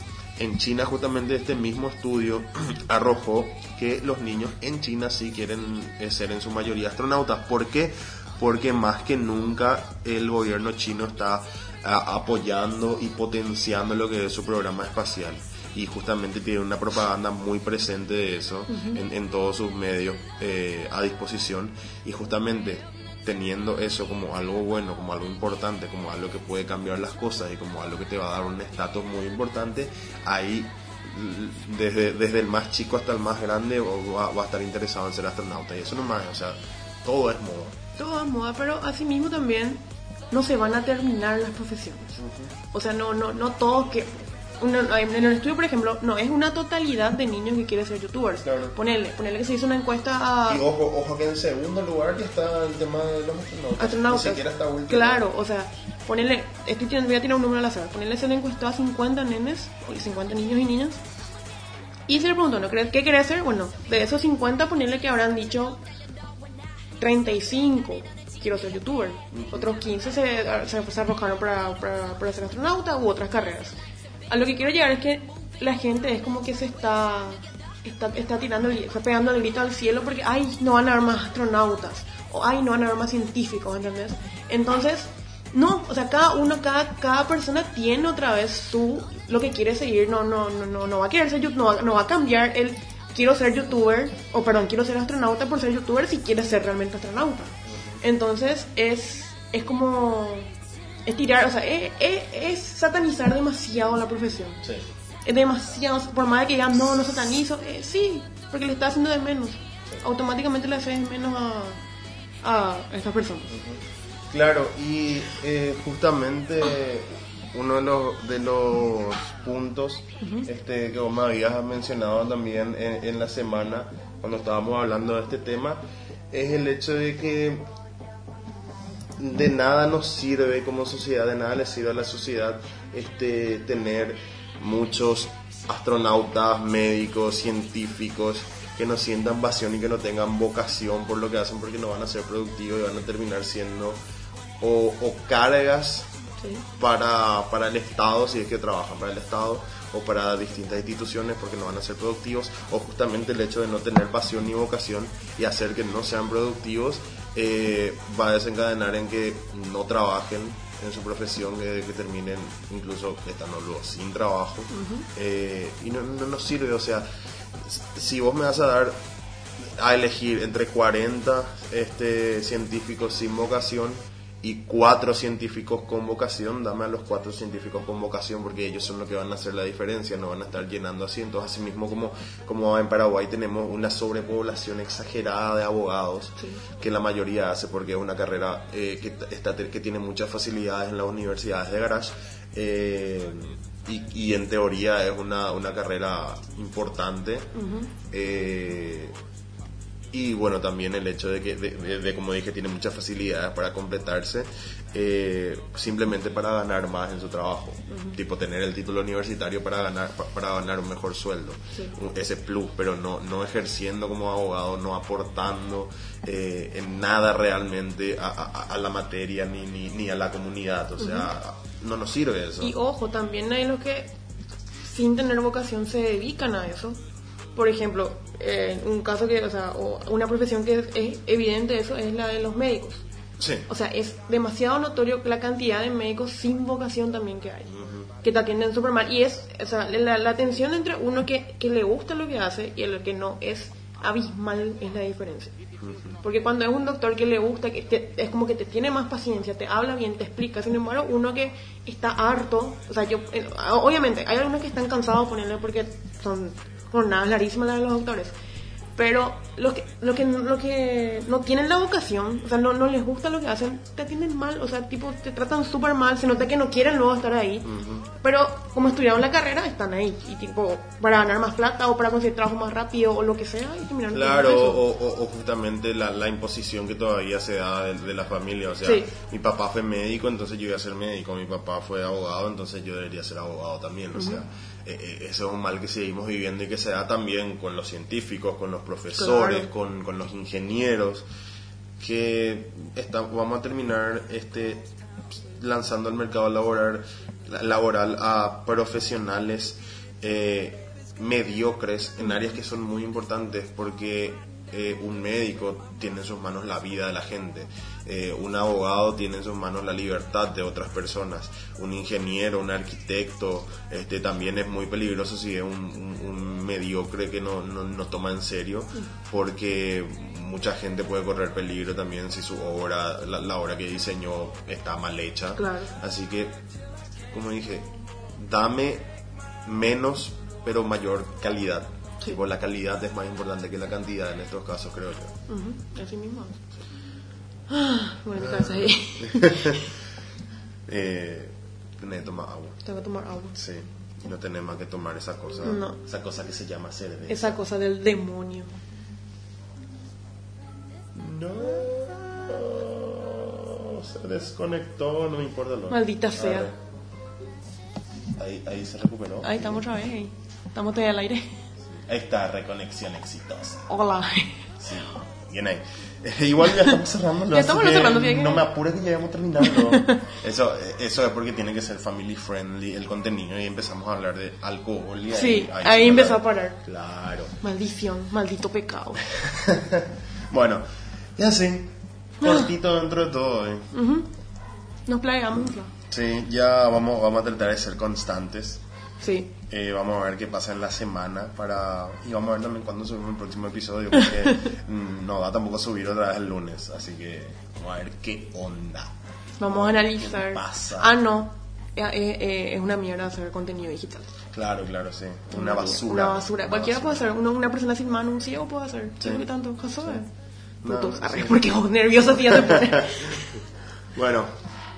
en China justamente este mismo estudio *clears throat* arrojó que los niños en China sí quieren eh, ser en su mayoría astronautas. ¿Por qué? Porque más que nunca el gobierno chino está a- apoyando y potenciando lo que es su programa espacial. Y justamente tiene una propaganda muy presente de eso en, en todos sus medios eh, a disposición. Y justamente teniendo eso como algo bueno, como algo importante, como algo que puede cambiar las cosas y como algo que te va a dar un estatus muy importante, ahí desde, desde el más chico hasta el más grande va, va a estar interesado en ser astronauta. Y eso nomás, o sea, todo es moda. Todo es moda, pero asimismo también no se van a terminar las profesiones. O sea, no, no, no todos que... en el estudio, por ejemplo, no es una totalidad de niños que quieren ser youtubers. Claro. Ponele, ponele que se hizo una encuesta a Y ojo, ojo que en segundo lugar ya está el tema de los astronautas. astronautas. Ni siquiera está último. Claro, o sea, ponele, estoy voy a tirar un número al azar. Ponele se le encuestó a 50 nenes, o 50 niños y niñas. Y se le preguntó, ¿no? ¿qué querés ser? Bueno, de esos 50, ponele que habrán dicho 35 quiero ser youtuber. Otros 15 se, se, se arrojaron para, para, para ser astronauta u otras carreras. A lo que quiero llegar es que la gente es como que se está está, está tirando, está pegando el grito al cielo porque, ay, no van a haber más astronautas, o ay, no van a haber más científicos, ¿entendés? Entonces, no, o sea, cada uno, cada, cada persona tiene otra vez su, lo que quiere seguir, no, no, no, no, no va a querer ser, no, va- no va a cambiar el quiero ser youtuber, o perdón, quiero ser astronauta por ser youtuber si quiere ser realmente astronauta. Entonces, es, es como, es tirar, o sea, es, es- es satanizar demasiado la profesión Sí. es demasiado, por más de que digan no, no satanizo, eh, sí, porque le está haciendo de menos. Automáticamente le haces de menos a, a estas personas. Claro, y eh, justamente uno de los, de los puntos este, que vos me habías mencionado también en, en la semana, cuando estábamos hablando de este tema, es el hecho de que de nada nos sirve como sociedad, de nada le sirve a la sociedad este, tener muchos astronautas, médicos, científicos que no sientan pasión y que no tengan vocación por lo que hacen porque no van a ser productivos y van a terminar siendo o, o cargas Sí. para, para el Estado, si es que trabajan para el Estado, o para distintas instituciones porque no van a ser productivos, o justamente el hecho de no tener pasión ni vocación y hacer que no sean productivos, eh, va a desencadenar en que no trabajen en su profesión, que, que terminen incluso estando luego sin trabajo, eh, y no, no nos sirve, o sea, si vos me vas a dar a elegir entre 40 este, científicos sin vocación y cuatro científicos con vocación, dame a los cuatro científicos con vocación porque ellos son los que van a hacer la diferencia, no van a estar llenando asientos, así mismo como, como en Paraguay tenemos una sobrepoblación exagerada de abogados, Sí. que la mayoría hace porque es una carrera eh, que, está, que tiene muchas facilidades en las universidades de garage. eh, y, y en teoría es una, una carrera importante. Eh, y bueno, también el hecho de que, de, de- de, como dije, tiene muchas facilidades para completarse, eh, simplemente para ganar más en su trabajo. Tipo tener el título universitario para ganar, pa- para ganar un mejor sueldo. Sí. Ese plus, pero no, no ejerciendo como abogado, no aportando eh, en nada realmente a, a- a la materia ni, ni, ni a la comunidad. O sea, no nos sirve eso. Y ojo, también hay los que sin tener vocación se dedican a eso. Por ejemplo, eh, un caso que, o sea, o una profesión que es, es evidente de eso es la de los médicos. Sí. O sea, es demasiado notorio la cantidad de médicos sin vocación también que hay. Que te atienden súper mal. Y es, o sea, la, la tensión entre uno que, que le gusta lo que hace y el que no es abismal es la diferencia. Porque cuando es un doctor que le gusta, que te- es como que te tiene más paciencia, te habla bien, te explica. Sin embargo, uno que está harto, o sea, yo, eh, obviamente, hay algunos que están cansados de ponerle porque son jornadas larguísimas de los doctores. Pero los que, lo que, lo que no tienen la vocación, o sea, no, no les gusta lo que hacen, te atienden mal, o sea, tipo, te tratan súper mal, se nota que no quieren luego estar ahí. Pero como estudiaron la carrera, están ahí. Y tipo, para ganar más plata o para conseguir trabajo más rápido o lo que sea, y terminaron Claro, o, eso. o- o justamente la, la imposición que todavía se da de, de la familia. O sea, Sí. mi papá fue médico, entonces yo iba a ser médico. Mi papá fue abogado, entonces yo debería ser abogado también. O sea, ese es un mal que seguimos viviendo y que se da también con los científicos, con los profesores, Claro. con, con los ingenieros. Que está- vamos a terminar este lanzando al mercado laboral, laboral a profesionales eh, mediocres en áreas que son muy importantes porque eh, un médico tiene en sus manos la vida de la gente, eh, un abogado tiene en sus manos la libertad de otras personas, un ingeniero, un arquitecto, este también es muy peligroso si es un, un- un mediocre que no, no, no toma en serio, porque mucha gente puede correr peligro también si su obra, la, la obra que diseñó está mal hecha. Claro. Así que, como dije, dame menos pero mayor calidad. Sí. Tipo, la calidad es más importante que la cantidad en estos casos, creo yo. Ujú, Así mismo. Ah, *gasps* Bueno, mi cabeza ahí. *laughs* Eh, tenés que tomar agua. Tengo que tomar agua. Sí. Y no tenés más que tomar esa cosa. No. Esa cosa que se llama cerveza. Esa cosa del demonio. No. Se desconectó, no me importa lo. Maldita sea. Ahí, ahí se recuperó. Ahí estamos otra vez. ahí. Estamos todavía al aire. Ahí está, reconexión exitosa. Hola. Sí, bien ahí. *laughs* Igual ya estamos *laughs* cerrando. Ya estamos cerrando, fíjate. No me apures que ya vamos terminando. *laughs* eso, eso es porque tiene que ser family friendly el contenido y empezamos a hablar de alcohol. Y Sí, ahí se empezó para- a parar. Claro. Maldición, maldito pecado. Bueno, y así, cortito dentro de todo. eh. Ujú. Nos planeamos. ¿no? Sí, ya vamos, vamos a tratar de ser constantes. Sí. Eh, vamos a ver qué pasa en la semana para y vamos a ver también cuándo subimos el próximo episodio porque *laughs* mm, no da tampoco subir otra vez el lunes así que vamos a ver qué onda Vamos a analizar. ¿Qué pasa? Ah, no. Eh, eh, es una mierda hacer contenido digital. claro claro sí una basura Una basura. Una Cualquiera puede hacer. Una, una persona sin mano, un ciego puede hacer. Sí. Sí. ¿Qué tanto? Josué. No, Putos, sí. porque vos nervioso si ya se pone. bueno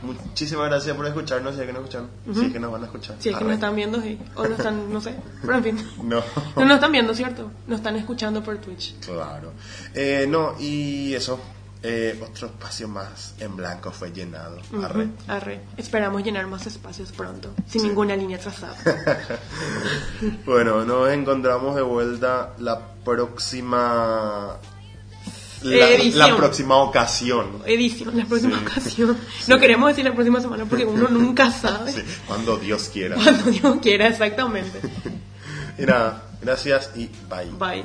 muchísimas gracias por escucharnos si es que nos escuchan si es que nos van a escuchar Si es que nos están viendo, sí. O nos están, no sé. Pero en fin. *laughs* no No nos están viendo, ¿cierto? Nos están escuchando por Twitch. claro eh, no y eso eh, otro espacio más en blanco fue llenado Arre. Ujú, Arre. Esperamos llenar más espacios pronto. Sin ninguna línea trazada. *laughs* Bueno, nos encontramos de vuelta la próxima. La, la próxima ocasión. Edición, la próxima Sí. ocasión. No queremos decir la próxima semana porque uno nunca sabe. Sí, cuando Dios quiera. Cuando Dios quiera, exactamente. *laughs* Y nada, gracias y bye. Bye.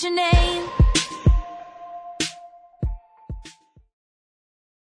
your name?